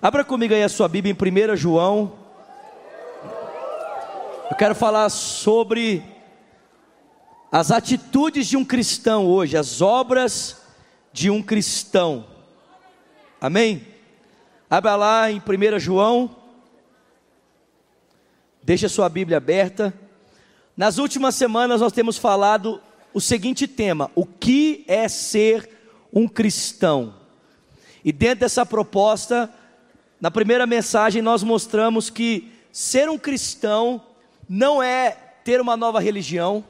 Abra comigo aí a sua Bíblia em 1 João. Eu quero falar sobre as atitudes de um cristão hoje, as obras de um cristão. Amém? Abra lá em 1 João. Deixa a sua Bíblia aberta. Nas últimas semanas nós temos falado o seguinte tema: o que é ser um cristão? E dentro dessa proposta, na primeira mensagem nós mostramos que ser um cristão não é ter uma nova religião,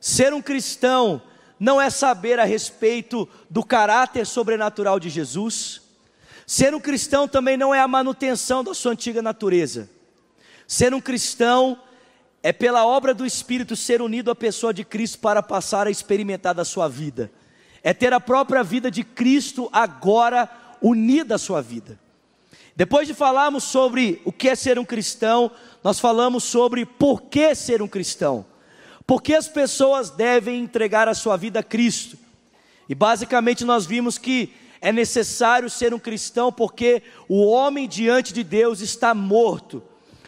ser um cristão não é saber a respeito do caráter sobrenatural de Jesus, ser um cristão também não é a manutenção da sua antiga natureza. Ser um cristão é pela obra do Espírito ser unido à pessoa de Cristo para passar a experimentar da sua vida. É ter a própria vida de Cristo agora unida à sua vida. Depois de falarmos sobre o que é ser um cristão, nós falamos sobre por que ser um cristão. Por que as pessoas devem entregar a sua vida a Cristo? E basicamente nós vimos que é necessário ser um cristão porque o homem diante de Deus está morto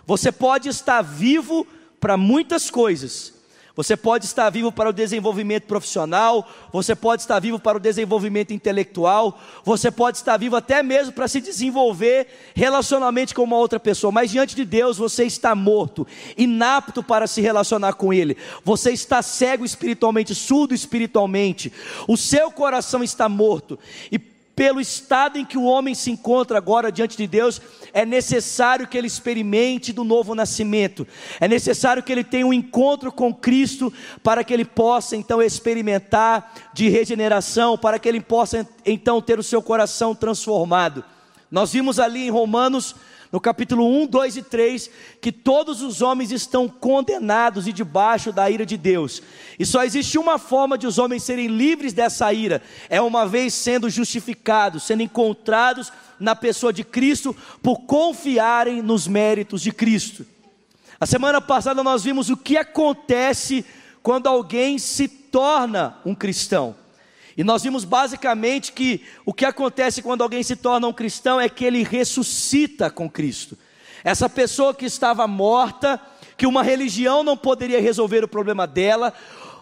você pode estar vivo para muitas coisas. Você pode estar vivo para o desenvolvimento profissional, você pode estar vivo para o desenvolvimento intelectual, você pode estar vivo até mesmo para se desenvolver relacionalmente com uma outra pessoa, mas diante de Deus você está morto, inapto para se relacionar com Ele, você está cego espiritualmente, surdo espiritualmente, o seu coração está morto, e pelo estado em que o homem se encontra agora diante de Deus, é necessário que ele experimente do novo nascimento, é necessário que ele tenha um encontro com Cristo, para que ele possa então experimentar de regeneração, para que ele possa então ter o seu coração transformado. Nós vimos ali em Romanos no capítulo 1, 2 e 3, que todos os homens estão condenados e debaixo da ira de Deus. E só existe uma forma de os homens serem livres dessa ira, é uma vez sendo justificados, sendo encontrados na pessoa de Cristo, por confiarem nos méritos de Cristo. A semana passada nós vimos o que acontece quando alguém se torna um cristão. E nós vimos basicamente que o que acontece quando alguém se torna um cristão é que ele ressuscita com Cristo. Essa pessoa que estava morta, que uma religião não poderia resolver o problema dela,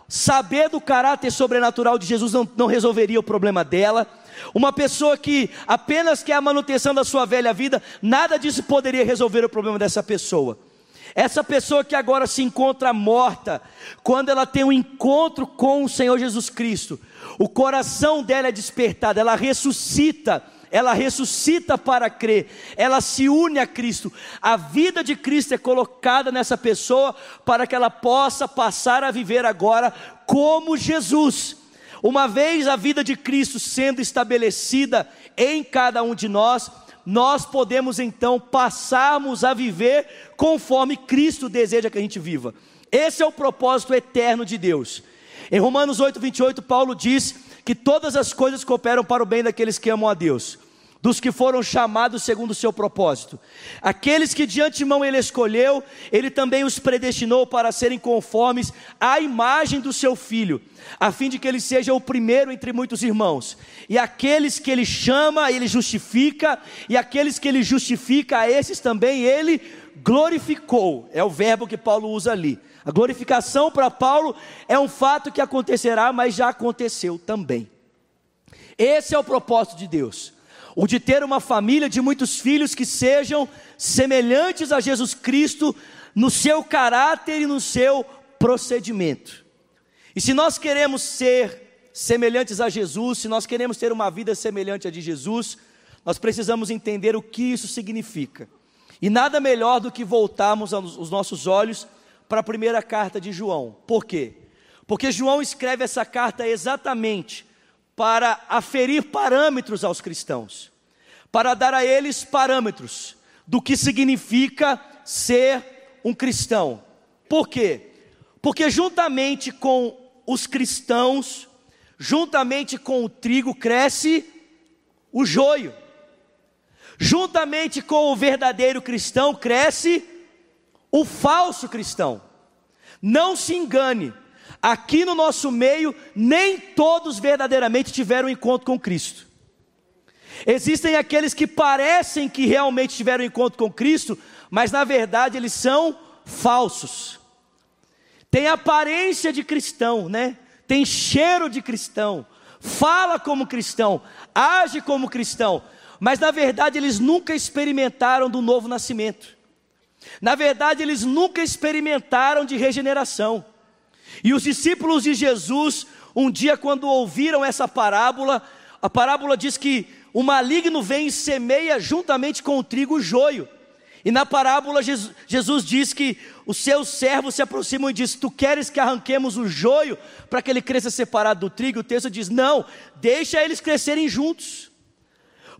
saber do caráter sobrenatural de Jesus não, não resolveria o problema dela. Uma pessoa que apenas quer a manutenção da sua velha vida, nada disso poderia resolver o problema dessa pessoa. Essa pessoa que agora se encontra morta, quando ela tem um encontro com o Senhor Jesus Cristo, o coração dela é despertado, ela ressuscita, ela ressuscita para crer, ela se une a Cristo. A vida de Cristo é colocada nessa pessoa para que ela possa passar a viver agora como Jesus. Uma vez a vida de Cristo sendo estabelecida em cada um de nós, nós podemos então passarmos a viver conforme Cristo deseja que a gente viva. Esse é o propósito eterno de Deus. Em Romanos 8, 28, Paulo diz que todas as coisas cooperam para o bem daqueles que amam a Deus, dos que foram chamados segundo o seu propósito. Aqueles que de antemão ele escolheu, ele também os predestinou para serem conformes à imagem do seu filho, a fim de que ele seja o primeiro entre muitos irmãos. E aqueles que ele chama, ele justifica, e aqueles que ele justifica, a esses também ele glorificou. É o verbo que Paulo usa ali. A glorificação para Paulo é um fato que acontecerá, mas já aconteceu também. Esse é o propósito de Deus o de ter uma família de muitos filhos que sejam semelhantes a Jesus Cristo no seu caráter e no seu procedimento. E se nós queremos ser semelhantes a Jesus, se nós queremos ter uma vida semelhante a de Jesus, nós precisamos entender o que isso significa. E nada melhor do que voltarmos os nossos olhos para a primeira carta de João. Por quê? Porque João escreve essa carta exatamente para aferir parâmetros aos cristãos, para dar a eles parâmetros do que significa ser um cristão. Por quê? Porque juntamente com os cristãos, juntamente com o trigo cresce o joio. Juntamente com o verdadeiro cristão cresce o falso cristão. Não se engane, aqui no nosso meio, nem todos verdadeiramente tiveram encontro com Cristo. Existem aqueles que parecem que realmente tiveram encontro com Cristo, mas na verdade eles são falsos. Tem aparência de cristão, né? Tem cheiro de cristão, fala como cristão, age como cristão, mas na verdade eles nunca experimentaram do novo nascimento. Na verdade, eles nunca experimentaram de regeneração. E os discípulos de Jesus, um dia, quando ouviram essa parábola, a parábola diz que o maligno vem e semeia juntamente com o trigo o joio. E na parábola, Jesus, Jesus diz que os seus servos se aproximam e diz: Tu queres que arranquemos o joio para que ele cresça separado do trigo? O texto diz: Não, deixa eles crescerem juntos.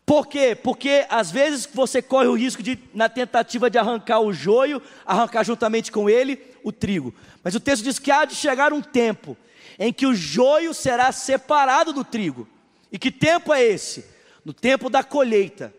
Por quê? Porque às vezes você corre o risco de, na tentativa de arrancar o joio, arrancar juntamente com ele o trigo. Mas o texto diz que há de chegar um tempo em que o joio será separado do trigo. E que tempo é esse? No tempo da colheita.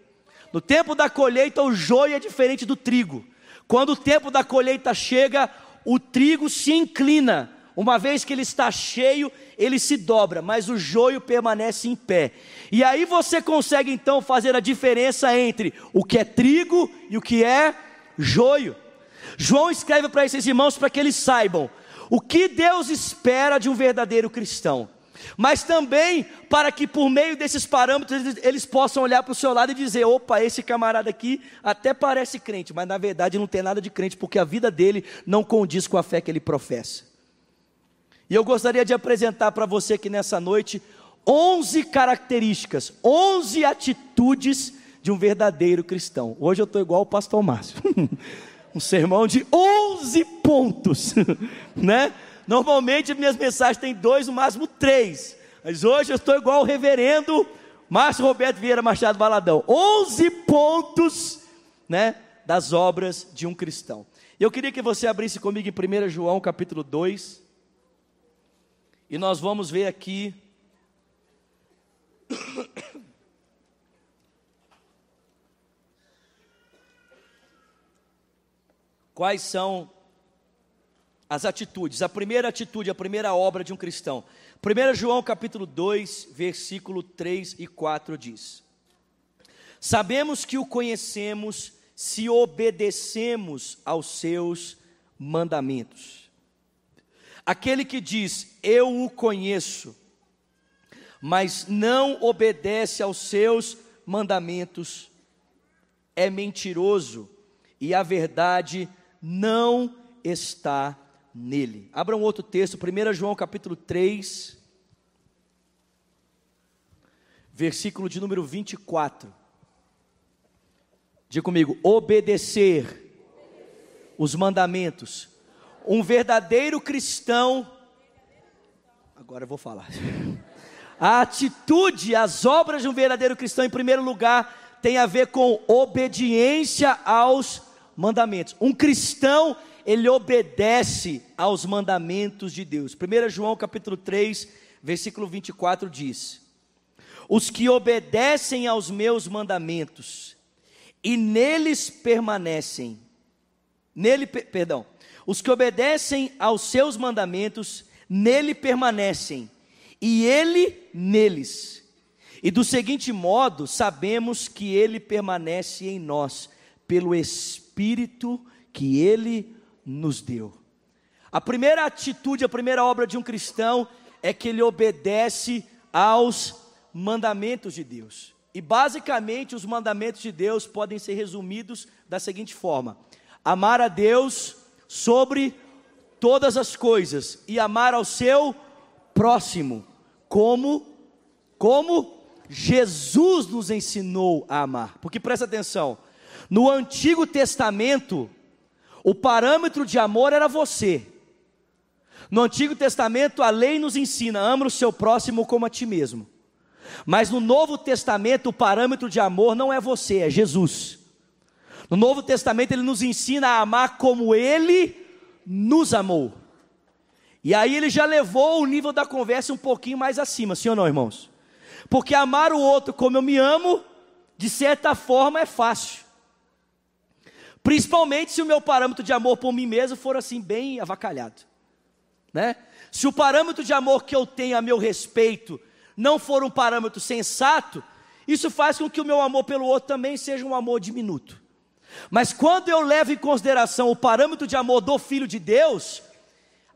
No tempo da colheita, o joio é diferente do trigo. Quando o tempo da colheita chega, o trigo se inclina. Uma vez que ele está cheio, ele se dobra, mas o joio permanece em pé. E aí você consegue então fazer a diferença entre o que é trigo e o que é joio. João escreve para esses irmãos para que eles saibam o que Deus espera de um verdadeiro cristão, mas também para que por meio desses parâmetros eles, possam olhar para o seu lado e dizer: opa, esse camarada aqui até parece crente, mas na verdade não tem nada de crente, porque a vida dele não condiz com a fé que ele professa. E eu gostaria de apresentar para você aqui nessa noite 11 características, 11 atitudes de um verdadeiro cristão. Hoje eu estou igual o pastor Márcio. um sermão de 11 pontos, né? Normalmente minhas mensagens têm dois, no máximo três. Mas hoje eu estou igual o reverendo Márcio Roberto Vieira Machado Baladão. 11 pontos, né? Das obras de um cristão. Eu queria que você abrisse comigo em 1 João capítulo 2. E nós vamos ver aqui. Quais são as atitudes? A primeira atitude, a primeira obra de um cristão. 1 João capítulo 2, versículo 3 e 4 diz: Sabemos que o conhecemos se obedecemos aos seus mandamentos. Aquele que diz, Eu o conheço, mas não obedece aos seus mandamentos, é mentiroso e a verdade não está nele. Abra um outro texto, 1 João capítulo 3, versículo de número 24. Diga comigo: obedecer os mandamentos um verdadeiro cristão, agora eu vou falar. A atitude, as obras de um verdadeiro cristão, em primeiro lugar, tem a ver com obediência aos mandamentos. Um cristão, ele obedece aos mandamentos de Deus. 1 João capítulo 3, versículo 24 diz: Os que obedecem aos meus mandamentos e neles permanecem, nele, perdão, os que obedecem aos seus mandamentos, nele permanecem, e ele neles. E do seguinte modo, sabemos que ele permanece em nós, pelo Espírito que ele nos deu. A primeira atitude, a primeira obra de um cristão é que ele obedece aos mandamentos de Deus. E basicamente os mandamentos de Deus podem ser resumidos da seguinte forma: amar a Deus sobre todas as coisas e amar ao seu próximo, como como Jesus nos ensinou a amar. Porque presta atenção, no Antigo Testamento, o parâmetro de amor era você. No Antigo Testamento, a lei nos ensina: ama o seu próximo como a ti mesmo. Mas no Novo Testamento, o parâmetro de amor não é você, é Jesus. No Novo Testamento ele nos ensina a amar como ele nos amou. E aí ele já levou o nível da conversa um pouquinho mais acima, sim ou não, irmãos? Porque amar o outro como eu me amo, de certa forma é fácil. Principalmente se o meu parâmetro de amor por mim mesmo for assim bem avacalhado, né? Se o parâmetro de amor que eu tenho a meu respeito não for um parâmetro sensato, isso faz com que o meu amor pelo outro também seja um amor diminuto. Mas quando eu levo em consideração o parâmetro de amor do Filho de Deus,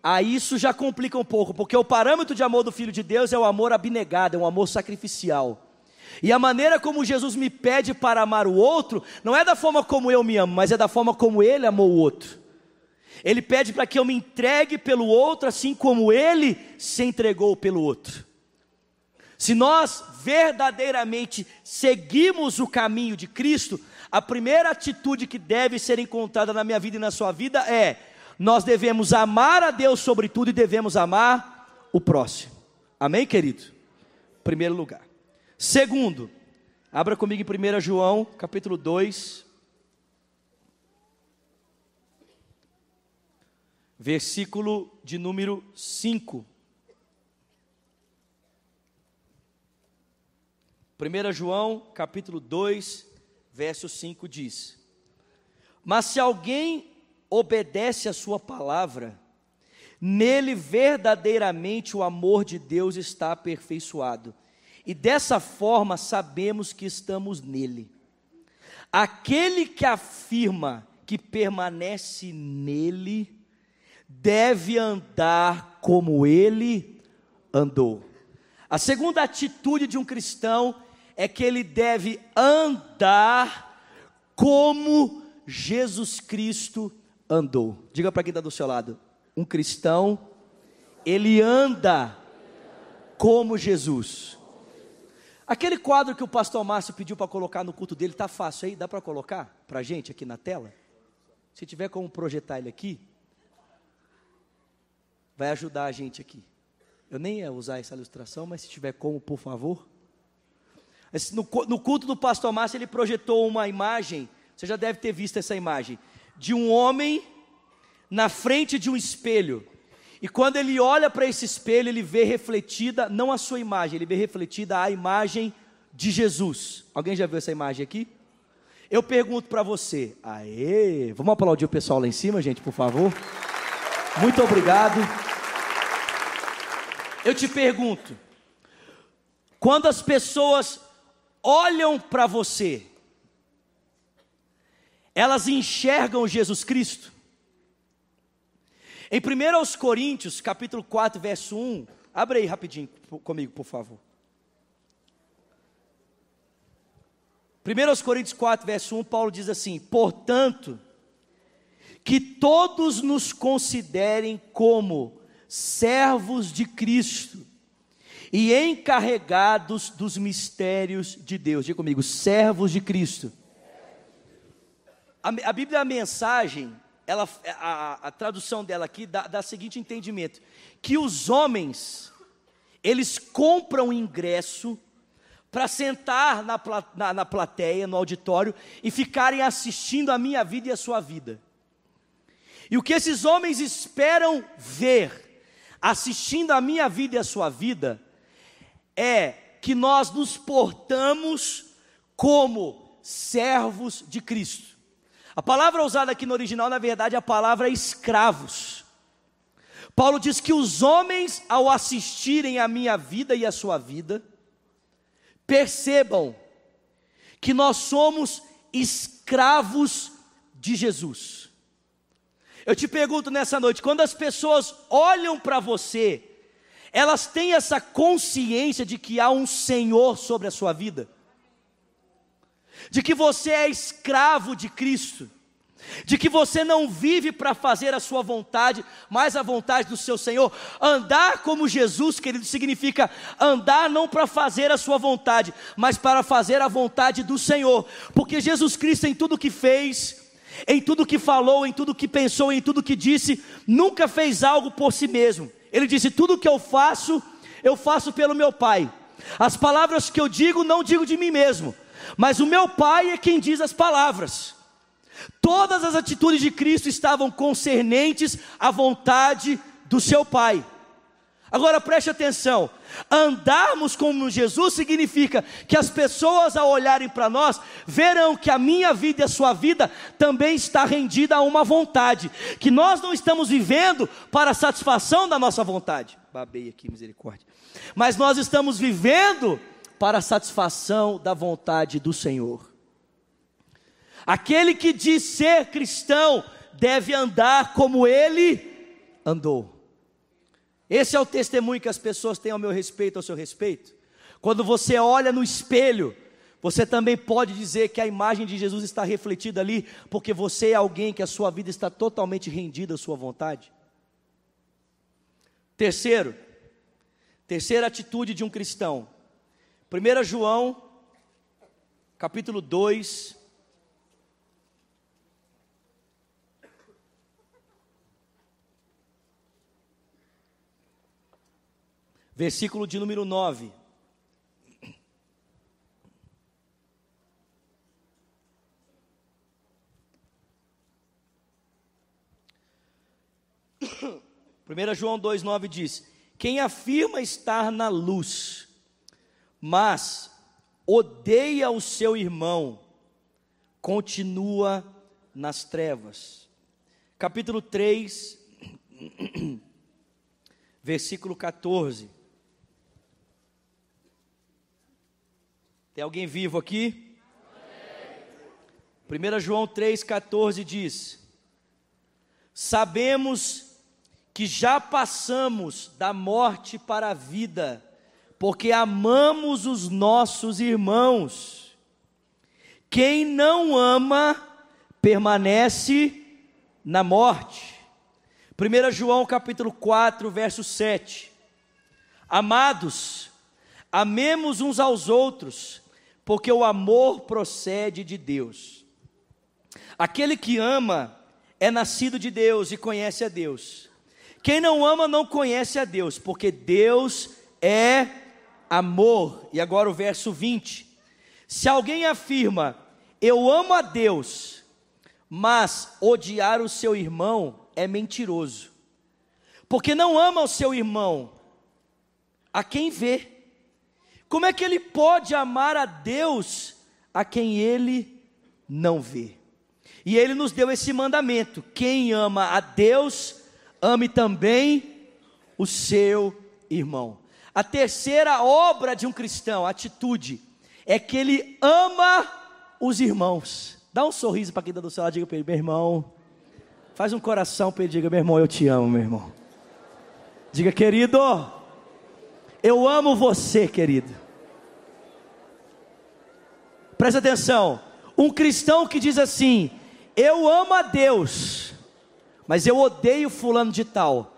aí isso já complica um pouco, porque o parâmetro de amor do Filho de Deus é o amor abnegado, é um amor sacrificial. E a maneira como Jesus me pede para amar o outro, não é da forma como eu me amo, mas é da forma como ele amou o outro. Ele pede para que eu me entregue pelo outro, assim como ele se entregou pelo outro. Se nós verdadeiramente seguimos o caminho de Cristo, a primeira atitude que deve ser encontrada na minha vida e na sua vida é: nós devemos amar a Deus sobre tudo e devemos amar o próximo. Amém, querido? Primeiro lugar. Segundo, abra comigo em 1 João, capítulo 2, versículo de número 5. 1 João, capítulo 2, verso 5 diz: Mas se alguém obedece a sua palavra, nele verdadeiramente o amor de Deus está aperfeiçoado. E dessa forma sabemos que estamos nele. Aquele que afirma que permanece nele, deve andar como ele andou. A segunda atitude de um cristão é que ele deve andar como Jesus Cristo andou. Diga para quem está do seu lado: um cristão, ele anda como Jesus. Aquele quadro que o pastor Márcio pediu para colocar no culto dele, está fácil aí? Dá para colocar para gente aqui na tela? Se tiver como projetar ele aqui, vai ajudar a gente aqui. Eu nem ia usar essa ilustração, mas se tiver como, por favor. No, no culto do pastor Márcio, ele projetou uma imagem, você já deve ter visto essa imagem, de um homem na frente de um espelho. E quando ele olha para esse espelho, ele vê refletida, não a sua imagem, ele vê refletida a imagem de Jesus. Alguém já viu essa imagem aqui? Eu pergunto para você, aê, vamos aplaudir o pessoal lá em cima, gente, por favor. Muito obrigado. Eu te pergunto, quando as pessoas olham para você, elas enxergam Jesus Cristo? Em 1 Coríntios, capítulo 4, verso 1, abre aí rapidinho comigo, por favor. 1 Coríntios 4, verso 1, Paulo diz assim: Portanto, que todos nos considerem como servos de Cristo e encarregados dos mistérios de Deus. Diga comigo, servos de Cristo. A, a Bíblia, a mensagem, ela, a, a tradução dela aqui dá, dá o seguinte entendimento: que os homens, eles compram ingresso para sentar na, na, na plateia, no auditório, e ficarem assistindo a minha vida e a sua vida. E o que esses homens esperam ver, assistindo a minha vida e a sua vida, é que nós nos portamos como servos de Cristo. A palavra usada aqui no original, na verdade, é a palavra escravos. Paulo diz que os homens, ao assistirem a minha vida e a sua vida, percebam que nós somos escravos de Jesus. Eu te pergunto nessa noite, quando as pessoas olham para você, elas têm essa consciência de que há um Senhor sobre a sua vida? De que você é escravo de Cristo, de que você não vive para fazer a sua vontade, mas a vontade do seu Senhor. Andar como Jesus, querido, significa andar não para fazer a sua vontade, mas para fazer a vontade do Senhor, porque Jesus Cristo, em tudo que fez, em tudo que falou, em tudo que pensou, em tudo que disse, nunca fez algo por si mesmo. Ele disse: Tudo que eu faço, eu faço pelo meu Pai. As palavras que eu digo, não digo de mim mesmo, mas o meu Pai é quem diz as palavras. Todas as atitudes de Cristo estavam concernentes à vontade do seu Pai. Agora preste atenção: andarmos como Jesus significa que as pessoas, ao olharem para nós, verão que a minha vida e a sua vida também está rendida a uma vontade, que nós não estamos vivendo para a satisfação da nossa vontade. Babei aqui, misericórdia. Mas nós estamos vivendo para a satisfação da vontade do Senhor. Aquele que diz ser cristão deve andar como ele andou. Esse é o testemunho que as pessoas têm ao meu respeito, ao seu respeito. Quando você olha no espelho, você também pode dizer que a imagem de Jesus está refletida ali, porque você é alguém que a sua vida está totalmente rendida à sua vontade. Terceiro, terceira atitude de um cristão. 1 João, capítulo 2, versículo de número 9. Primeira João 2,9 diz: Quem afirma estar na luz, mas odeia o seu irmão, continua nas trevas. Capítulo 3, versículo 14. Tem alguém vivo aqui? 1 João 3,14 diz: Sabemos que já passamos da morte para a vida, porque amamos os nossos irmãos. Quem não ama, permanece na morte. 1 João capítulo 4, verso 7. Amados, amemos uns aos outros, porque o amor procede de Deus. Aquele que ama é nascido de Deus e conhece a Deus. Quem não ama não conhece a Deus, porque Deus é amor. E agora o verso 20. Se alguém afirma, eu amo a Deus, mas odiar o seu irmão é mentiroso. Porque não ama o seu irmão a quem vê. Como é que ele pode amar a Deus a quem ele não vê? E ele nos deu esse mandamento: quem ama a Deus, ame também o seu irmão. A terceira obra de um cristão, atitude, é que ele ama os irmãos. Dá um sorriso para quem está do seu lado, diga para ele, meu irmão. Faz um coração para ele, diga, meu irmão, eu te amo, meu irmão. Diga, querido, eu amo você, querido. Presta atenção. Um cristão que diz assim: Eu amo a Deus, mas eu odeio fulano de tal.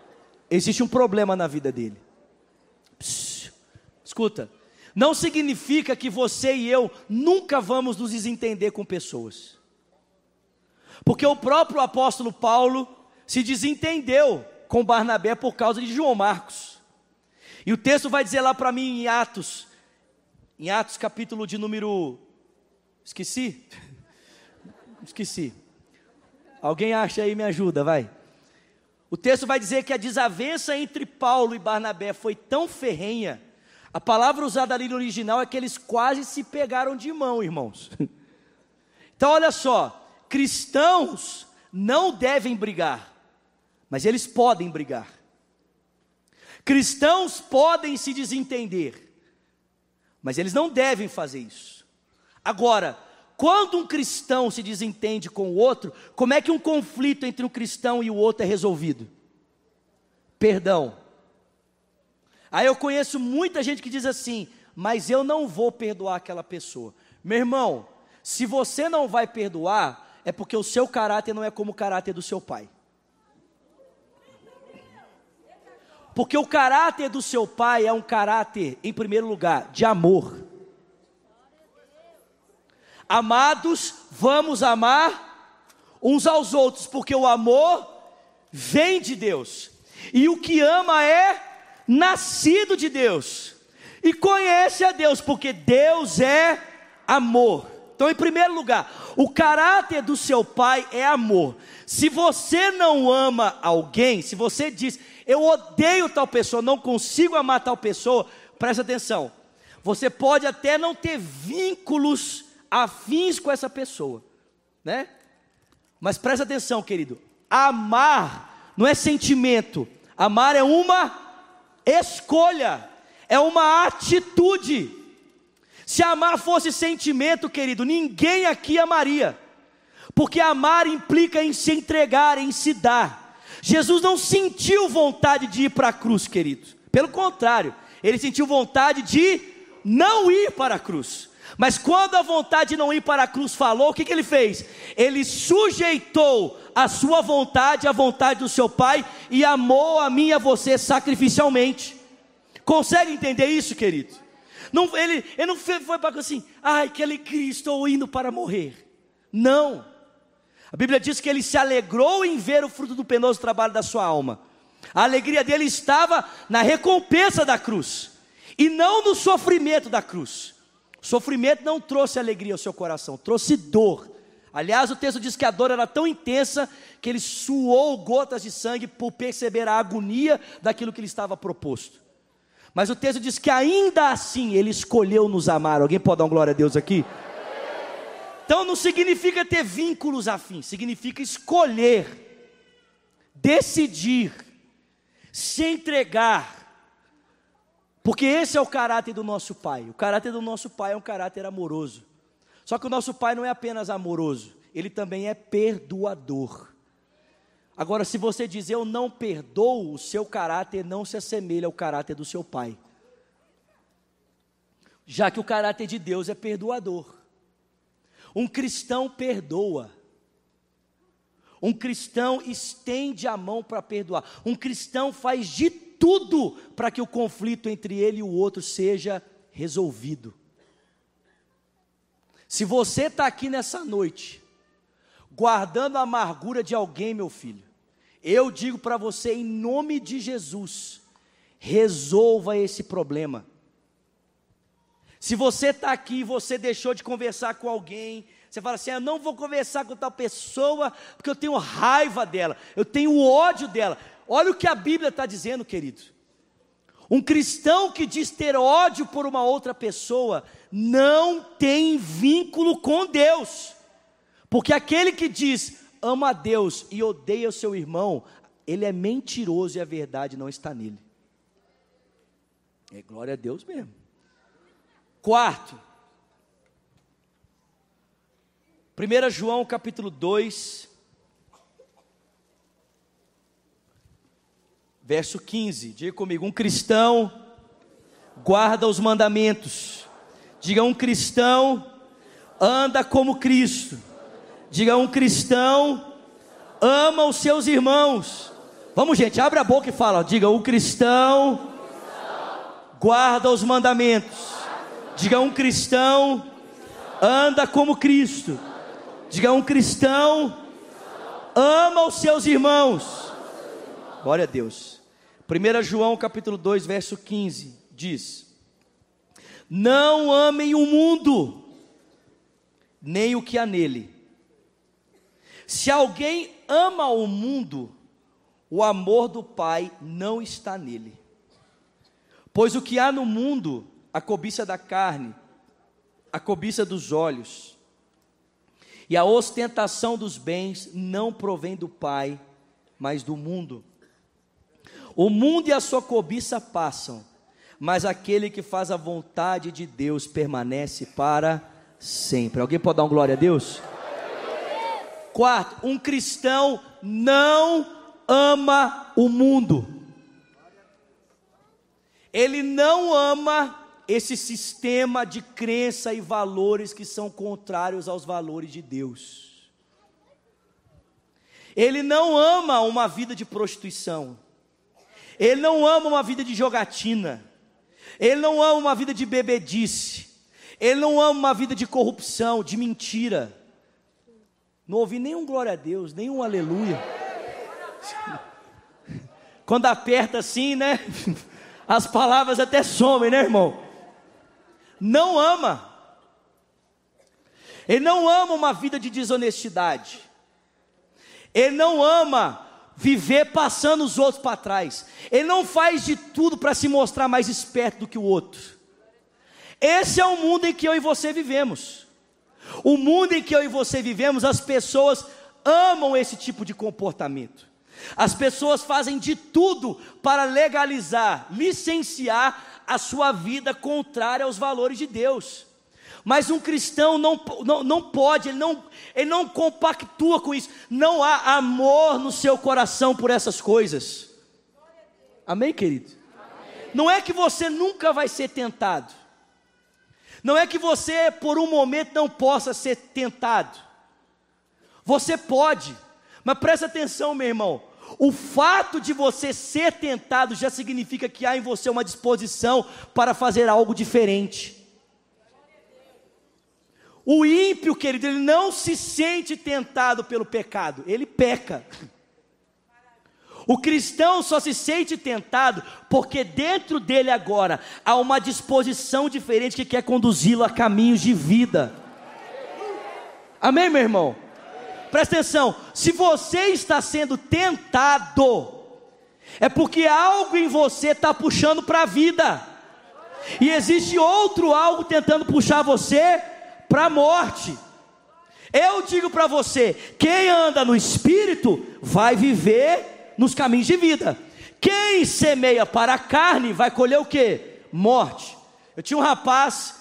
Existe um problema na vida dele. Escuta, não significa que você e eu nunca vamos nos desentender com pessoas. Porque o próprio apóstolo Paulo se desentendeu com Barnabé por causa de João Marcos. E o texto vai dizer lá para mim em Atos, em Atos capítulo de número Esqueci? Esqueci. Alguém acha aí me ajuda, vai. O texto vai dizer que a desavença entre Paulo e Barnabé foi tão ferrenha. A palavra usada ali no original é que eles quase se pegaram de mão, irmãos. Então, olha só: cristãos não devem brigar, mas eles podem brigar. Cristãos podem se desentender, mas eles não devem fazer isso. Agora, quando um cristão se desentende com o outro, como é que um conflito entre um cristão e o outro é resolvido? Perdão. Aí eu conheço muita gente que diz assim, mas eu não vou perdoar aquela pessoa. Meu irmão, se você não vai perdoar, é porque o seu caráter não é como o caráter do seu pai. Porque o caráter do seu pai é um caráter, em primeiro lugar, de amor. Amados, vamos amar uns aos outros, porque o amor vem de Deus. E o que ama é nascido de Deus. E conhece a Deus, porque Deus é amor. Então, em primeiro lugar, o caráter do seu pai é amor. Se você não ama alguém, se você diz, eu odeio tal pessoa, não consigo amar tal pessoa, presta atenção. Você pode até não ter vínculos afins com essa pessoa, né? Mas presta atenção, querido. Amar não é sentimento. Amar é uma escolha, é uma atitude. Se amar fosse sentimento, querido, ninguém aqui amaria. Porque amar implica em se entregar, em se dar. Jesus não sentiu vontade de ir para a cruz, querido. Pelo contrário, ele sentiu vontade de não ir para a cruz. Mas quando a vontade de não ir para a cruz falou, o que, que ele fez? Ele sujeitou a sua vontade à vontade do seu Pai e amou a mim e a você sacrificialmente. Consegue entender isso, querido? Não, ele, ele não foi, foi para assim, ai que alegria, estou indo para morrer. Não. A Bíblia diz que ele se alegrou em ver o fruto do penoso trabalho da sua alma. A alegria dele estava na recompensa da cruz e não no sofrimento da cruz. Sofrimento não trouxe alegria ao seu coração, trouxe dor. Aliás, o texto diz que a dor era tão intensa que ele suou gotas de sangue por perceber a agonia daquilo que lhe estava proposto. Mas o texto diz que ainda assim ele escolheu nos amar. Alguém pode dar uma glória a Deus aqui? Então não significa ter vínculos afins, significa escolher, decidir, se entregar. Porque esse é o caráter do nosso Pai. O caráter do nosso Pai é um caráter amoroso. Só que o nosso Pai não é apenas amoroso, ele também é perdoador. Agora, se você diz eu não perdoo, o seu caráter não se assemelha ao caráter do seu pai. Já que o caráter de Deus é perdoador. Um cristão perdoa. Um cristão estende a mão para perdoar. Um cristão faz de tudo para que o conflito entre ele e o outro seja resolvido. Se você está aqui nessa noite guardando a amargura de alguém, meu filho, eu digo para você, em nome de Jesus, resolva esse problema. Se você está aqui e você deixou de conversar com alguém, você fala assim: eu não vou conversar com tal pessoa porque eu tenho raiva dela, eu tenho ódio dela. Olha o que a Bíblia está dizendo, querido. Um cristão que diz ter ódio por uma outra pessoa não tem vínculo com Deus. Porque aquele que diz ama a Deus e odeia o seu irmão, ele é mentiroso e a verdade não está nele. É glória a Deus mesmo. Quarto, 1 João capítulo 2, verso 15. Diga comigo: um cristão guarda os mandamentos. Diga, um cristão anda como Cristo. Diga um cristão ama os seus irmãos. Vamos, gente, abre a boca e fala. Diga um cristão guarda os mandamentos. Diga um cristão anda como Cristo. Diga um cristão ama os seus irmãos. Glória a Deus. 1 João capítulo 2, verso 15 diz: Não amem o mundo, nem o que há nele. Se alguém ama o mundo, o amor do Pai não está nele. Pois o que há no mundo, a cobiça da carne, a cobiça dos olhos e a ostentação dos bens não provém do Pai, mas do mundo. O mundo e a sua cobiça passam, mas aquele que faz a vontade de Deus permanece para sempre. Alguém pode dar uma glória a Deus? Quarto, um cristão não ama o mundo. Ele não ama esse sistema de crença e valores que são contrários aos valores de Deus. Ele não ama uma vida de prostituição. Ele não ama uma vida de jogatina. Ele não ama uma vida de bebedice. Ele não ama uma vida de corrupção, de mentira. Não ouvi nenhum glória a Deus, nenhum aleluia. Quando aperta assim, né? As palavras até somem, né, irmão? Não ama. Ele não ama uma vida de desonestidade. Ele não ama viver passando os outros para trás. Ele não faz de tudo para se mostrar mais esperto do que o outro. Esse é o mundo em que eu e você vivemos. O mundo em que eu e você vivemos, as pessoas amam esse tipo de comportamento. As pessoas fazem de tudo para legalizar, licenciar a sua vida contrária aos valores de Deus. Mas um cristão não, não, não pode, ele não, ele não compactua com isso. Não há amor no seu coração por essas coisas. Amém, querido? Amém. Não é que você nunca vai ser tentado. Não é que você, por um momento, não possa ser tentado. Você pode, mas presta atenção, meu irmão. O fato de você ser tentado já significa que há em você uma disposição para fazer algo diferente. O ímpio, querido, ele não se sente tentado pelo pecado, ele peca. O cristão só se sente tentado porque dentro dele agora há uma disposição diferente que quer conduzi-lo a caminhos de vida. Amém, meu irmão? Presta atenção: se você está sendo tentado, é porque algo em você está puxando para a vida, e existe outro algo tentando puxar você para a morte. Eu digo para você: quem anda no espírito vai viver nos caminhos de vida. Quem semeia para a carne vai colher o que? Morte. Eu tinha um rapaz,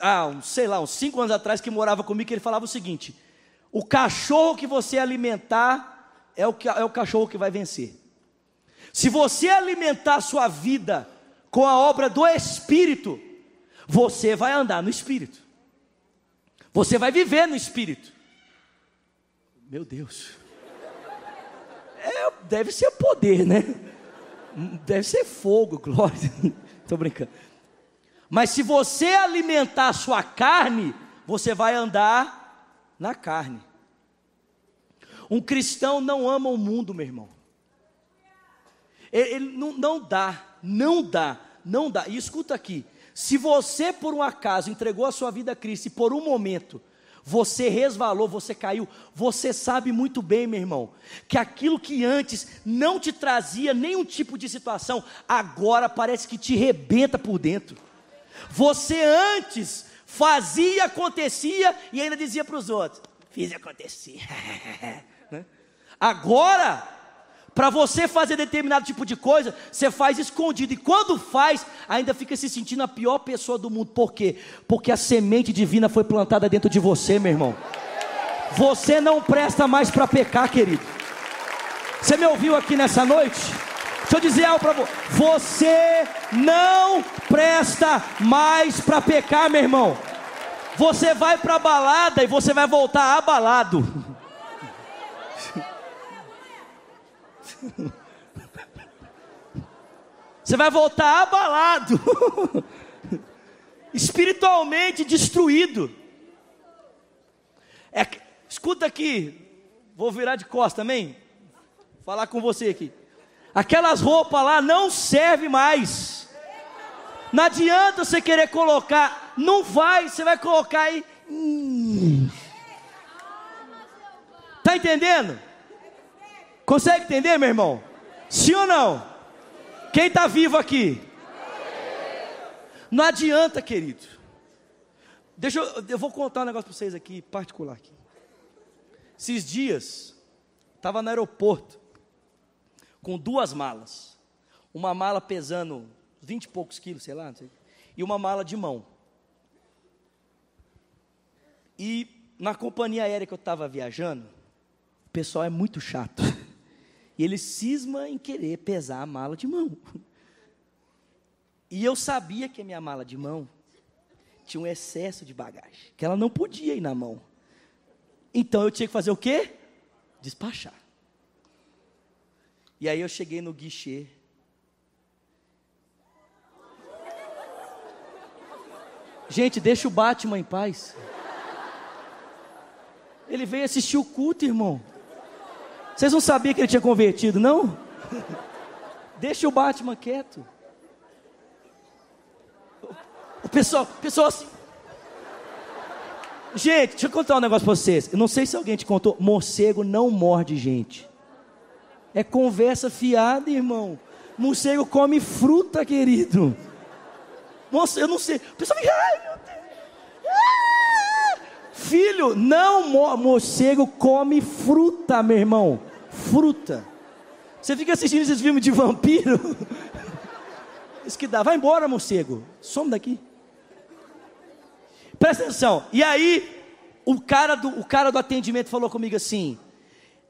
ah, um, sei lá, uns cinco anos atrás, que morava comigo, que ele falava o seguinte: o cachorro que você alimentar é o, que, é o cachorro que vai vencer. Se você alimentar sua vida com a obra do Espírito, você vai andar no Espírito. Você vai viver no Espírito. Meu Deus. É, deve ser poder, né? Deve ser fogo, glória. Estou brincando. Mas se você alimentar a sua carne, você vai andar na carne. Um cristão não ama o mundo, meu irmão. Ele, ele não, não dá, não dá, não dá. E escuta aqui: se você por um acaso entregou a sua vida a Cristo e por um momento você resvalou, você caiu, você sabe muito bem, meu irmão, que aquilo que antes não te trazia nenhum tipo de situação, agora parece que te rebenta por dentro. Você antes fazia, acontecia e ainda dizia para os outros: fiz e acontecia. Né? agora para você fazer determinado tipo de coisa, você faz escondido. E quando faz, ainda fica se sentindo a pior pessoa do mundo. Por quê? Porque a semente divina foi plantada dentro de você, meu irmão. Você não presta mais para pecar, querido. Você me ouviu aqui nessa noite? Deixa eu dizer algo para você. Você não presta mais para pecar, meu irmão. Você vai para balada e você vai voltar abalado. Você vai voltar abalado, espiritualmente destruído. É, escuta aqui, vou virar de costas também, falar com você aqui. Aquelas roupas lá não servem mais. Não adianta você querer colocar, não vai, você vai colocar aí. Hum. Tá entendendo? Consegue entender, meu irmão? Sim ou não? Quem está vivo aqui? Não adianta, querido. Deixa eu, eu vou contar um negócio para vocês aqui, particular. Aqui. Esses dias, estava no aeroporto, com duas malas. Uma mala pesando 20 e poucos quilos, sei lá, sei, e uma mala de mão. E na companhia aérea que eu estava viajando, o pessoal é muito chato. E ele cisma em querer pesar a mala de mão. E eu sabia que a minha mala de mão tinha um excesso de bagagem, que ela não podia ir na mão. Então eu tinha que fazer o quê? Despachar. E aí eu cheguei no guichê. Gente, deixa o Batman em paz. Ele veio assistir o culto, irmão. Vocês não sabiam que ele tinha convertido, não? Deixa o Batman quieto. O pessoal, o pessoal assim. Gente, deixa eu contar um negócio para vocês. Eu não sei se alguém te contou. Morcego não morde gente. É conversa fiada, irmão. Morcego come fruta, querido. Nossa, eu não sei. O pessoal fica. Filho, não morcego come fruta, meu irmão. Fruta. Você fica assistindo esses filmes de vampiro? Isso que dá. Vai embora, morcego. Some daqui. Presta atenção. E aí, o cara do, o cara do atendimento falou comigo assim: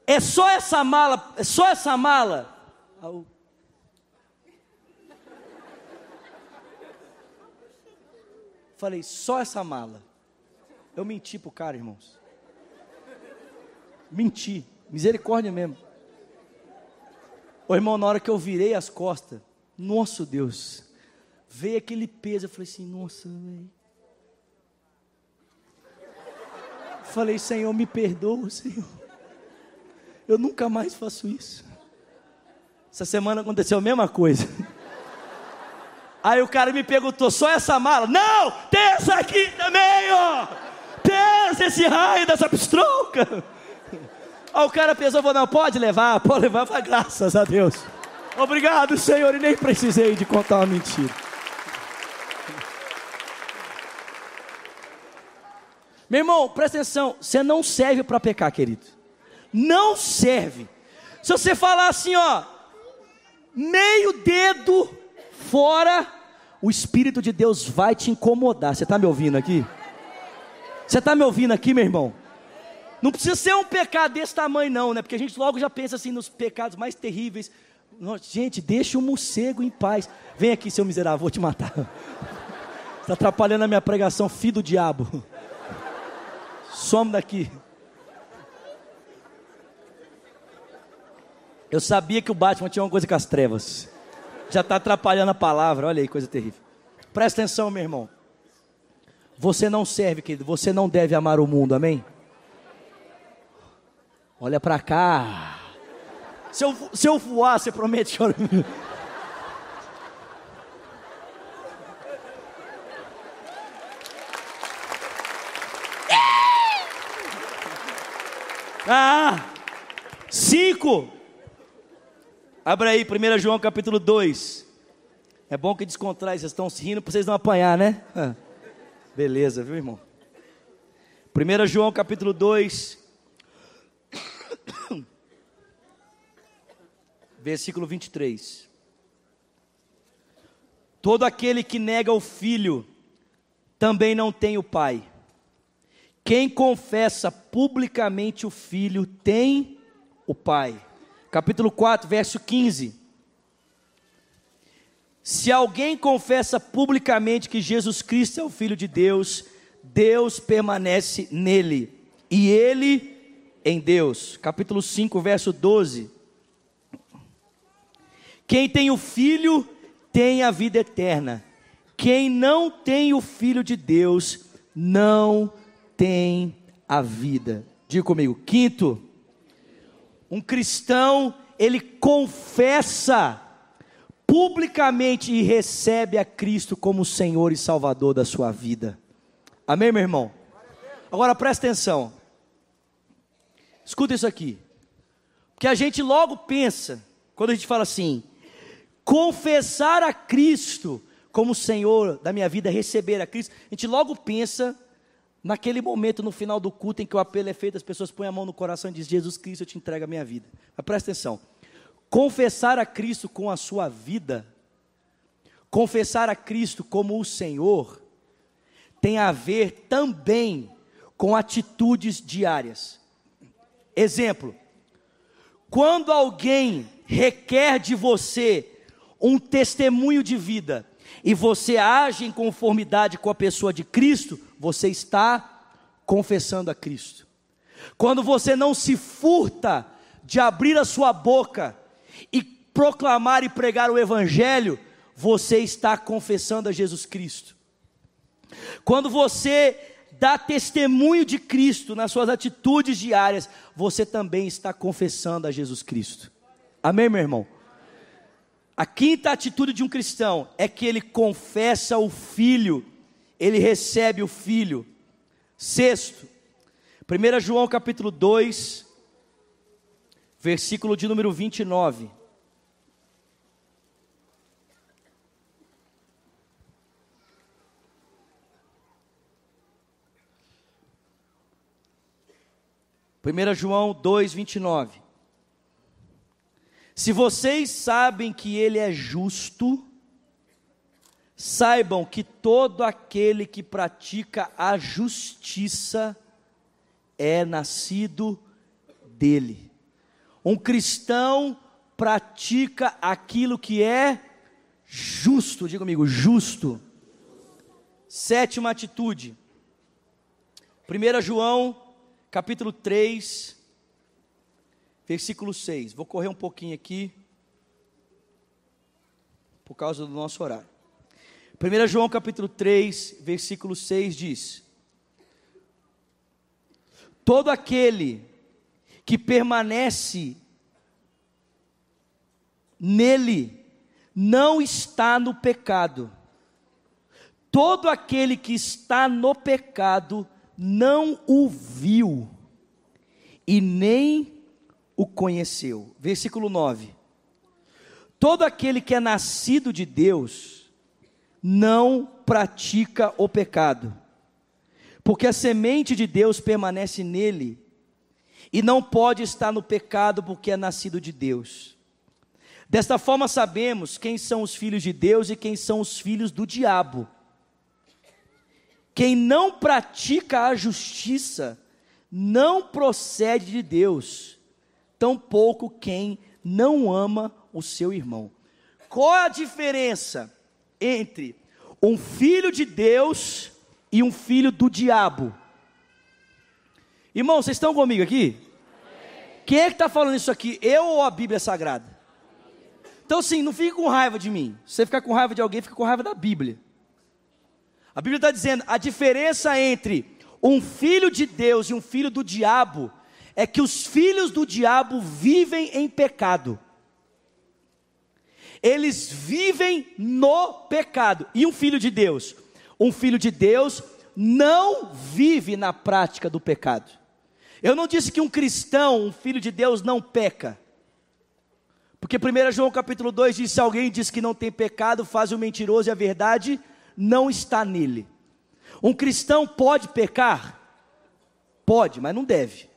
é só essa mala, é só essa mala. Falei, só essa mala. Eu menti pro cara, irmãos. Menti. Misericórdia mesmo. Ô irmão, na hora que eu virei as costas, nosso Deus, veio aquele peso. Eu falei assim, nossa, velho. Falei, Senhor, me perdoa, Senhor. Eu nunca mais faço isso. Essa semana aconteceu a mesma coisa. Aí o cara me perguntou: só essa mala? Não, tem essa aqui também, ó. Tem esse raio dessa pistrouca. Aí o cara pensou: falou, não, pode levar, pode levar, graças a Deus. Obrigado, Senhor, e nem precisei de contar uma mentira. Meu irmão, presta atenção, você não serve para pecar, querido. Não serve. Se você falar assim, ó, meio dedo fora, o Espírito de Deus vai te incomodar. Você está me ouvindo aqui? Você está me ouvindo aqui, meu irmão? Não precisa ser um pecado desse tamanho, não, né? Porque a gente logo já pensa assim nos pecados mais terríveis. Gente, deixa o morcego em paz. Vem aqui, seu miserável, vou te matar. Está atrapalhando a minha pregação, filho do diabo. Some daqui. Eu sabia que o Batman tinha uma coisa com as trevas. Já está atrapalhando a palavra, olha aí, coisa terrível. Presta atenção, meu irmão. Você não serve, querido, você não deve amar o mundo, amém? Olha para cá. Se eu, se eu voar, você promete que eu... Ah! Cinco. Abra aí, 1 João capítulo 2. É bom que descontrai, vocês estão se rindo para vocês não apanhar, né? Ah. Beleza, viu, irmão? 1 João capítulo 2. Versículo 23. Todo aquele que nega o filho também não tem o pai. Quem confessa publicamente o Filho tem o Pai. Capítulo 4, verso 15. Se alguém confessa publicamente que Jesus Cristo é o Filho de Deus, Deus permanece nele e ele em Deus. Capítulo 5, verso 12. Quem tem o Filho tem a vida eterna. Quem não tem o Filho de Deus não tem a vida. Diga comigo. Quinto, um cristão, ele confessa publicamente e recebe a Cristo como Senhor e Salvador da sua vida. Amém, meu irmão? Agora presta atenção. Escuta isso aqui. Porque a gente logo pensa, quando a gente fala assim, confessar a Cristo como Senhor da minha vida, receber a Cristo, a gente logo pensa Naquele momento, no final do culto, em que o apelo é feito, as pessoas põem a mão no coração e dizem: Jesus Cristo, eu te entrego a minha vida. Mas presta atenção: confessar a Cristo com a sua vida, confessar a Cristo como o Senhor, tem a ver também com atitudes diárias. Exemplo: quando alguém requer de você um testemunho de vida e você age em conformidade com a pessoa de Cristo, você está confessando a Cristo. Quando você não se furta de abrir a sua boca e proclamar e pregar o Evangelho, você está confessando a Jesus Cristo. Quando você dá testemunho de Cristo nas suas atitudes diárias, você também está confessando a Jesus Cristo. Amém, meu irmão? A quinta atitude de um cristão é que ele confessa o Filho ele recebe o filho. Sexto, 1 João capítulo 2, versículo de número 29. Primeira João 2, 29. Se vocês sabem que ele é justo, Saibam que todo aquele que pratica a justiça é nascido dele. Um cristão pratica aquilo que é justo, diga comigo, justo. Sétima atitude. 1 João, capítulo 3, versículo 6. Vou correr um pouquinho aqui, por causa do nosso horário. 1 João, capítulo 3, versículo 6 diz: Todo aquele que permanece nele não está no pecado. Todo aquele que está no pecado não o viu e nem o conheceu. Versículo 9. Todo aquele que é nascido de Deus não pratica o pecado, porque a semente de Deus permanece nele e não pode estar no pecado porque é nascido de Deus. Desta forma sabemos quem são os filhos de Deus e quem são os filhos do diabo. Quem não pratica a justiça não procede de Deus, tampouco quem não ama o seu irmão. Qual a diferença entre um filho de Deus e um filho do diabo? Irmão, vocês estão comigo aqui? Quem é que está falando isso aqui? Eu ou a Bíblia Sagrada? Então, sim, não fique com raiva de mim. Se você ficar com raiva de alguém, fica com raiva da Bíblia. A Bíblia está dizendo: a diferença entre um filho de Deus e um filho do diabo é que os filhos do diabo vivem em pecado. Eles vivem no pecado. E um filho de Deus? Um filho de Deus não vive na prática do pecado. Eu não disse que um cristão, um filho de Deus, não peca. Porque 1 João capítulo 2 diz: se alguém diz que não tem pecado, faz o mentiroso e a verdade não está nele. Um cristão pode pecar? Pode, mas não deve.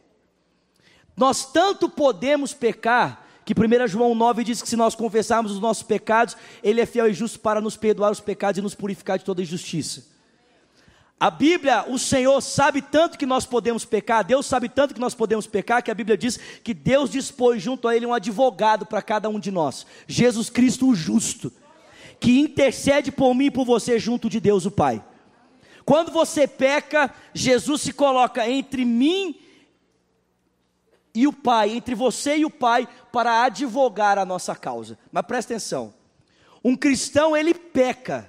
Nós tanto podemos pecar, que 1 João 9 diz que se nós confessarmos os nossos pecados, Ele é fiel e justo para nos perdoar os pecados e nos purificar de toda injustiça. A Bíblia, o Senhor sabe tanto que nós podemos pecar, Deus sabe tanto que nós podemos pecar, que a Bíblia diz que Deus dispôs junto a Ele um advogado para cada um de nós, Jesus Cristo o justo que intercede por mim e por você junto de Deus o Pai. Quando você peca, Jesus se coloca entre mim e o Pai, entre você e o Pai, para advogar a nossa causa. Mas presta atenção: um cristão ele peca,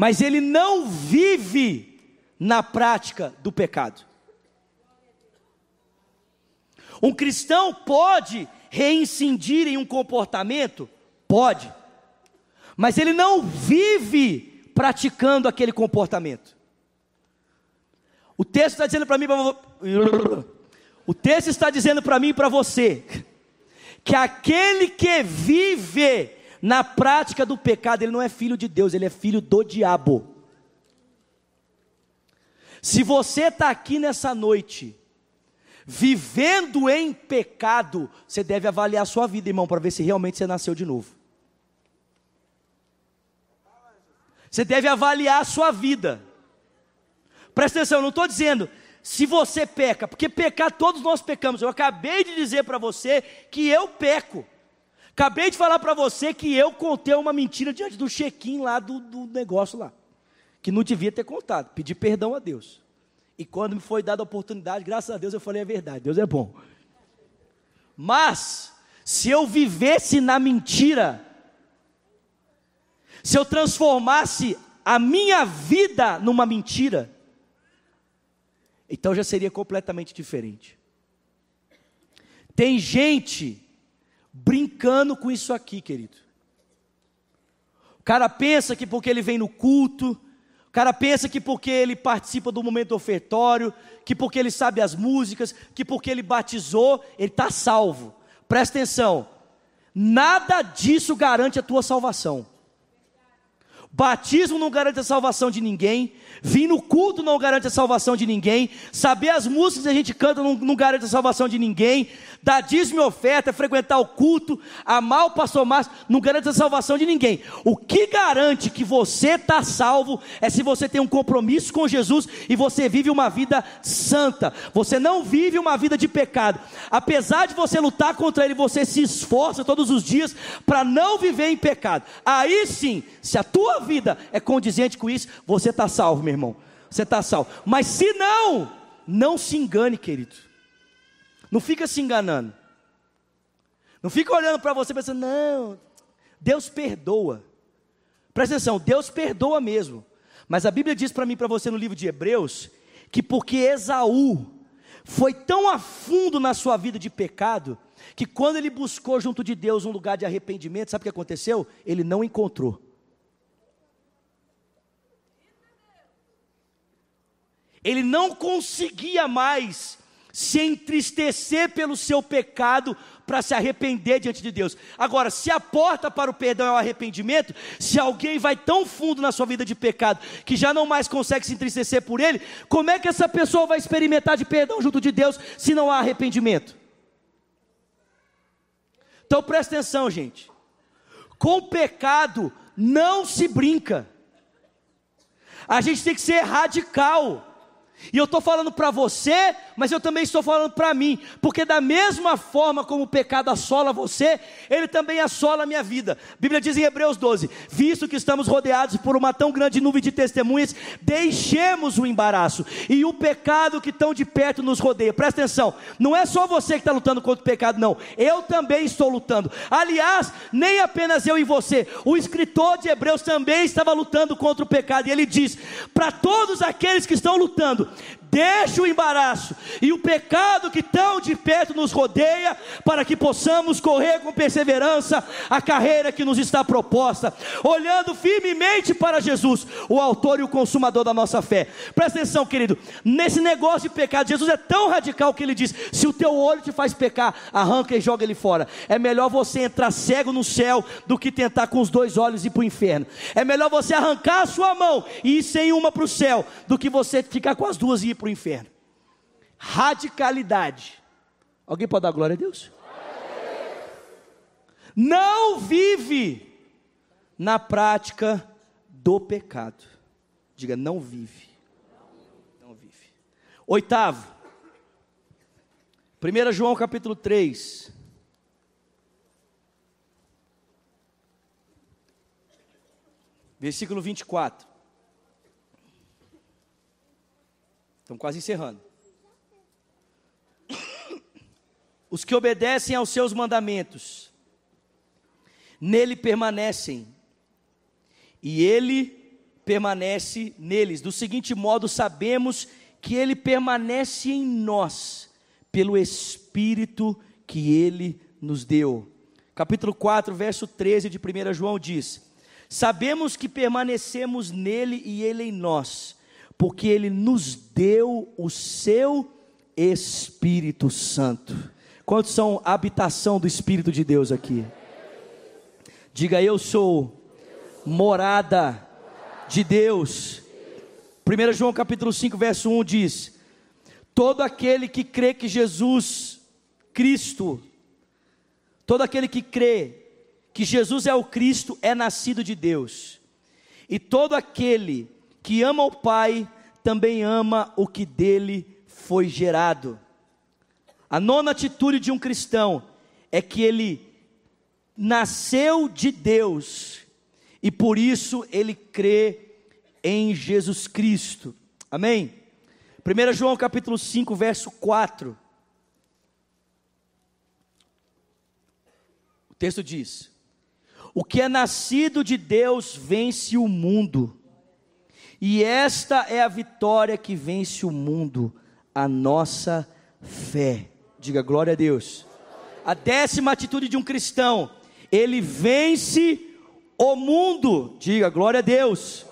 mas ele não vive na prática do pecado. Um cristão pode reincidir em um comportamento Pode. Mas ele não vive praticando aquele comportamento. O texto está dizendo para mim, o texto está dizendo para mim e para você, que aquele que vive na prática do pecado, ele não é filho de Deus, ele é filho do diabo. Se você está aqui nessa noite, vivendo em pecado, você deve avaliar a sua vida, irmão, para ver se realmente você nasceu de novo. Você deve avaliar a sua vida. Presta atenção, eu não estou dizendo se você peca, porque pecar todos nós pecamos. Eu acabei de dizer para você que eu peco. Acabei de falar para você que eu contei uma mentira diante do check-in lá do, do negócio lá. Que não devia ter contado. Pedi perdão a Deus. E quando me foi dada a oportunidade, graças a Deus eu falei a verdade. Deus é bom. Mas, se eu vivesse na mentira, se eu transformasse a minha vida numa mentira, então já seria completamente diferente. Tem gente brincando com isso aqui, querido. O cara pensa que porque ele vem no culto, o cara pensa que porque ele participa do momento ofertório, que porque ele sabe as músicas, que porque ele batizou, ele está salvo. Presta atenção, nada disso garante a tua salvação. Batismo não garante a salvação de ninguém. Vir no culto não garante a salvação de ninguém. Saber as músicas que a gente canta não, não garante a salvação de ninguém. Dar dízimo e oferta, frequentar o culto, amar o pastor Márcio, não garante a salvação de ninguém. O que garante que você está salvo é se você tem um compromisso com Jesus e você vive uma vida santa. Você não vive uma vida de pecado. Apesar de você lutar contra ele, você se esforça todos os dias para não viver em pecado. Aí sim, se a tua vida é condizente com isso, você está salvo, meu irmão. Você está salvo. Mas se não, não se engane, querido. Não fica se enganando. Não fica olhando para você pensando, não, Deus perdoa. Presta atenção, Deus perdoa mesmo. Mas a Bíblia diz para mim, para você no livro de Hebreus, que porque Esaú foi tão a fundo na sua vida de pecado, que quando ele buscou junto de Deus um lugar de arrependimento, sabe o que aconteceu? Ele não encontrou. Ele não conseguia mais se entristecer pelo seu pecado para se arrepender diante de Deus. Agora, se a porta para o perdão é o arrependimento, se alguém vai tão fundo na sua vida de pecado que já não mais consegue se entristecer por ele, como é que essa pessoa vai experimentar de perdão junto de Deus se não há arrependimento? Então presta atenção, gente. Com pecado não se brinca. A gente tem que ser radical. E eu estou falando para você, mas eu também estou falando para mim, porque da mesma forma como o pecado assola você, ele também assola a minha vida. A Bíblia diz em Hebreus 12: Visto que estamos rodeados por uma tão grande nuvem de testemunhas, deixemos o embaraço e o pecado que tão de perto nos rodeia. Presta atenção, não é só você que está lutando contra o pecado, não, eu também estou lutando. Aliás, nem apenas eu e você, o escritor de Hebreus também estava lutando contra o pecado, e ele diz: para todos aqueles que estão lutando, Deixe o embaraço e o pecado que tão de perto nos rodeia, para que possamos correr com perseverança a carreira que nos está proposta, olhando firmemente para Jesus, o autor e o consumador da nossa fé. Presta atenção, querido, nesse negócio de pecado, Jesus é tão radical que ele diz: se o teu olho te faz pecar, arranca e joga ele fora. É melhor você entrar cego no céu do que tentar com os dois olhos ir para o inferno. É melhor você arrancar a sua mão e ir sem uma para o céu, do que você ficar com as duas ir para o inferno. Radicalidade. Alguém pode dar glória a Deus? Não vive na prática do pecado. Diga, não vive. Não vive. Oitavo. 1 João capítulo 3. Versículo 24. Estamos quase encerrando. Os que obedecem aos seus mandamentos, nele permanecem, e ele permanece neles. Do seguinte modo, sabemos que ele permanece em nós, pelo Espírito que ele nos deu. Capítulo 4, verso 13 de 1 João diz: Sabemos que permanecemos nele e ele em nós porque Ele nos deu o seu Espírito Santo. Quantos são a habitação do Espírito de Deus aqui? Diga, eu sou morada de Deus. 1 João capítulo 5, verso 1 diz: Todo aquele que crê que Jesus, Cristo, todo aquele que crê que Jesus é o Cristo, é nascido de Deus. E todo aquele que ama o Pai também ama o que dele foi gerado. A nona atitude de um cristão é que ele nasceu de Deus e por isso ele crê em Jesus Cristo. Amém? 1 João capítulo 5, verso 4. O texto diz: O que é nascido de Deus vence o mundo. E esta é a vitória que vence o mundo, a nossa fé. Diga glória a Deus. A décima atitude de um cristão, ele vence o mundo. Diga glória a Deus.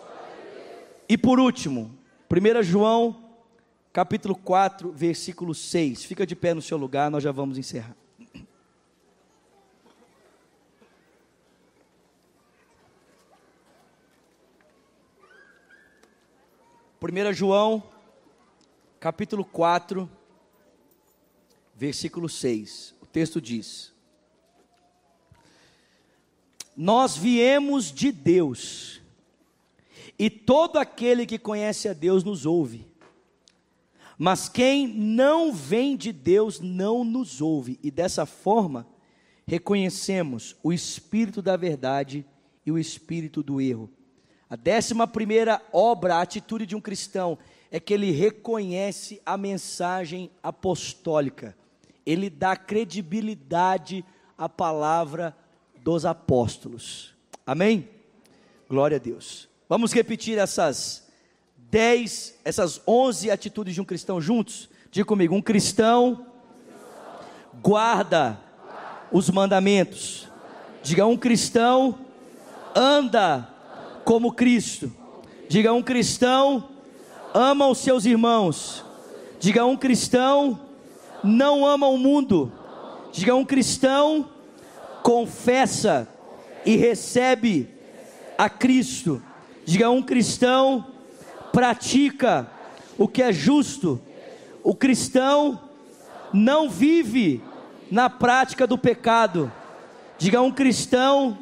E por último, 1 João, capítulo 4, versículo 6. Fica de pé no seu lugar, nós já vamos encerrar. 1 João, capítulo 4, versículo 6. O texto diz: Nós viemos de Deus, e todo aquele que conhece a Deus nos ouve. Mas quem não vem de Deus não nos ouve, e dessa forma reconhecemos o espírito da verdade e o espírito do erro. A décima primeira obra, a atitude de um cristão, é que ele reconhece a mensagem apostólica, ele dá credibilidade à palavra dos apóstolos. Amém? Glória a Deus. Vamos repetir essas dez, essas onze atitudes de um cristão juntos? Diga comigo: um cristão guarda os mandamentos. Diga um cristão anda como Cristo. Diga um cristão ama os seus irmãos. Diga um cristão não ama o mundo. Diga um cristão confessa e recebe a Cristo. Diga um cristão pratica o que é justo. O cristão não vive na prática do pecado. Diga um cristão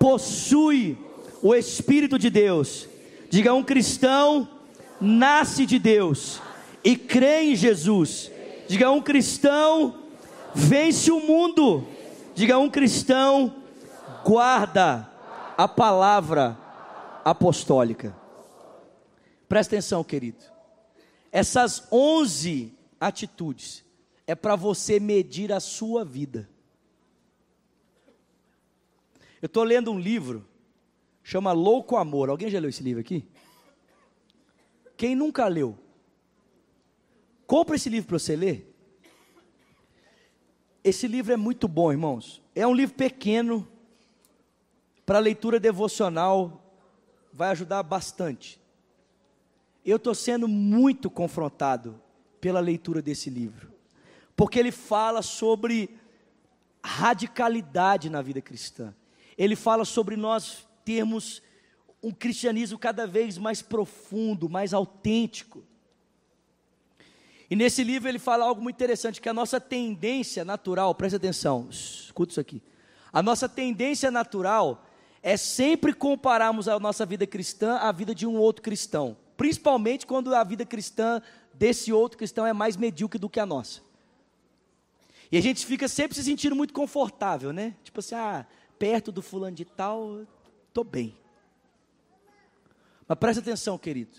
possui o Espírito de Deus. Diga um cristão nasce de Deus e crê em Jesus. Diga um cristão vence o mundo. Diga um cristão guarda a palavra apostólica. Presta atenção, querido. Essas onze atitudes é para você medir a sua vida. Eu estou lendo um livro, chama Louco Amor. Alguém já leu esse livro aqui? Quem nunca leu? Compre esse livro para você ler. Esse livro é muito bom, irmãos. É um livro pequeno, para leitura devocional, vai ajudar bastante. Eu estou sendo muito confrontado pela leitura desse livro, porque ele fala sobre radicalidade na vida cristã. Ele fala sobre nós termos um cristianismo cada vez mais profundo, mais autêntico. E nesse livro ele fala algo muito interessante, que a nossa tendência natural, presta atenção, escuta isso aqui. A nossa tendência natural é sempre compararmos a nossa vida cristã à vida de um outro cristão, principalmente quando a vida cristã desse outro cristão é mais medíocre do que a nossa. E a gente fica sempre se sentindo muito confortável, né? Tipo assim, ah, perto do fulano de tal, estou bem. Mas preste atenção, querido.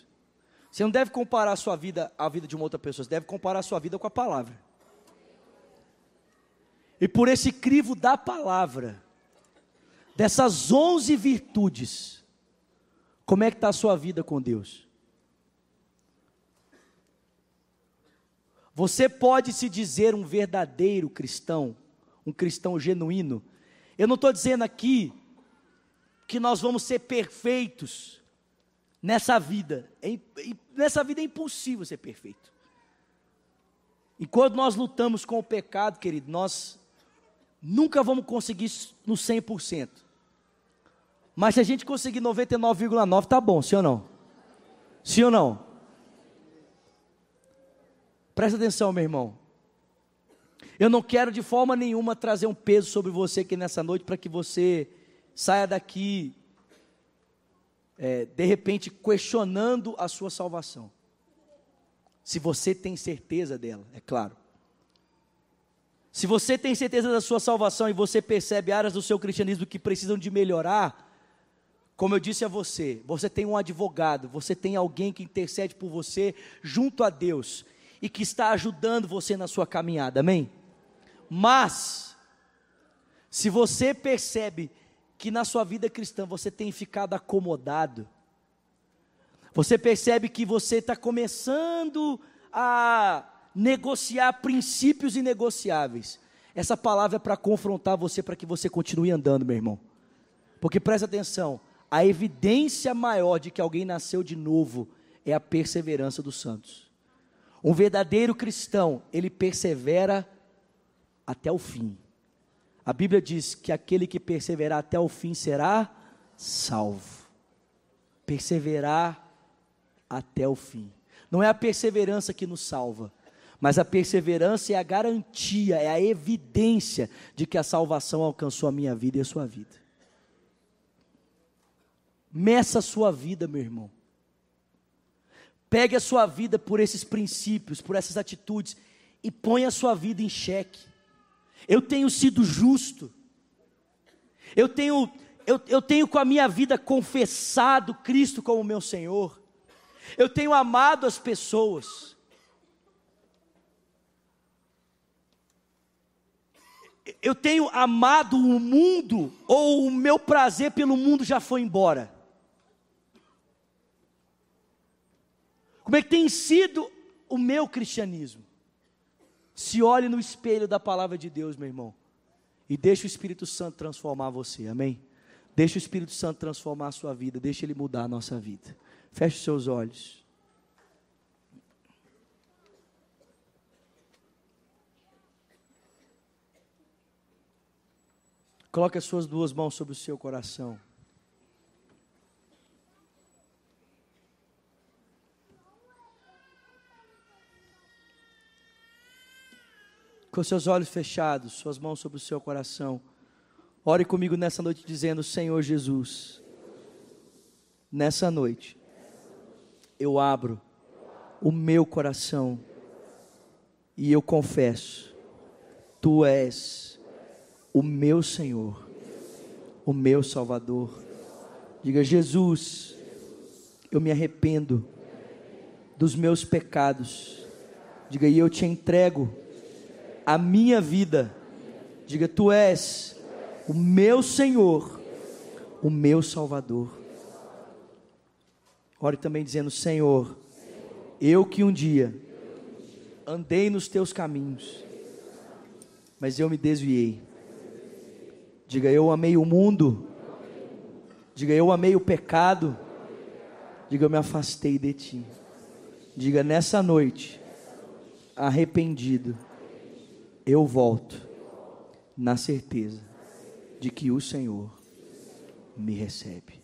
Você não deve comparar a sua vida à vida de uma outra pessoa, você deve comparar a sua vida com a palavra. E por esse crivo da palavra, dessas onze virtudes, como é que está a sua vida com Deus? Você pode se dizer um verdadeiro cristão, um cristão genuíno, eu não estou dizendo aqui que nós vamos ser perfeitos nessa vida. É, nessa vida é impossível ser perfeito. Enquanto nós lutamos com o pecado, querido, nós nunca vamos conseguir no 100%. Mas se a gente conseguir 99,9, tá bom, sim ou não? Sim ou não? Presta atenção, meu irmão. Eu não quero de forma nenhuma trazer um peso sobre você aqui nessa noite para que você saia daqui, é, de repente, questionando a sua salvação. Se você tem certeza dela, é claro. Se você tem certeza da sua salvação e você percebe áreas do seu cristianismo que precisam de melhorar, como eu disse a você, você tem um advogado, você tem alguém que intercede por você junto a Deus e que está ajudando você na sua caminhada, amém? Mas, se você percebe que na sua vida cristã você tem ficado acomodado, você percebe que você está começando a negociar princípios inegociáveis. Essa palavra é para confrontar você, para que você continue andando, meu irmão. Porque presta atenção, a evidência maior de que alguém nasceu de novo é a perseverança dos santos. Um verdadeiro cristão, ele persevera até o fim. A Bíblia diz que aquele que perseverar até o fim será salvo. Perseverar até o fim. Não é a perseverança que nos salva, mas a perseverança é a garantia, é a evidência de que a salvação alcançou a minha vida e a sua vida. Meça a sua vida, meu irmão. Pegue a sua vida por esses princípios, por essas atitudes e ponha a sua vida em xeque. Eu tenho sido justo. Eu tenho eu, eu tenho com a minha vida confessado Cristo como meu Senhor. Eu tenho amado as pessoas. Eu tenho amado o mundo, ou o meu prazer pelo mundo já foi embora? Como é que tem sido o meu cristianismo? Se olhe no espelho da palavra de Deus, meu irmão, e deixe o Espírito Santo transformar você, amém? Deixe o Espírito Santo transformar a sua vida, deixe ele mudar a nossa vida. Feche os seus olhos. Coloque as suas duas mãos sobre o seu coração. Com seus olhos fechados, suas mãos sobre o seu coração. Ore comigo nessa noite dizendo: Senhor Jesus, nessa noite eu abro o meu coração e eu confesso: Tu és o meu Senhor, o meu Salvador. Diga, Jesus, eu me arrependo dos meus pecados. Diga, e eu te entrego a minha vida. Diga, tu és o meu Senhor, o meu Salvador. Ore também dizendo: Senhor, eu que um dia andei nos teus caminhos, mas eu me desviei. Diga, eu amei o mundo. Diga, eu amei o pecado. Diga, eu me afastei de ti. Diga, nessa noite, arrependido eu volto na certeza de que o Senhor me recebe.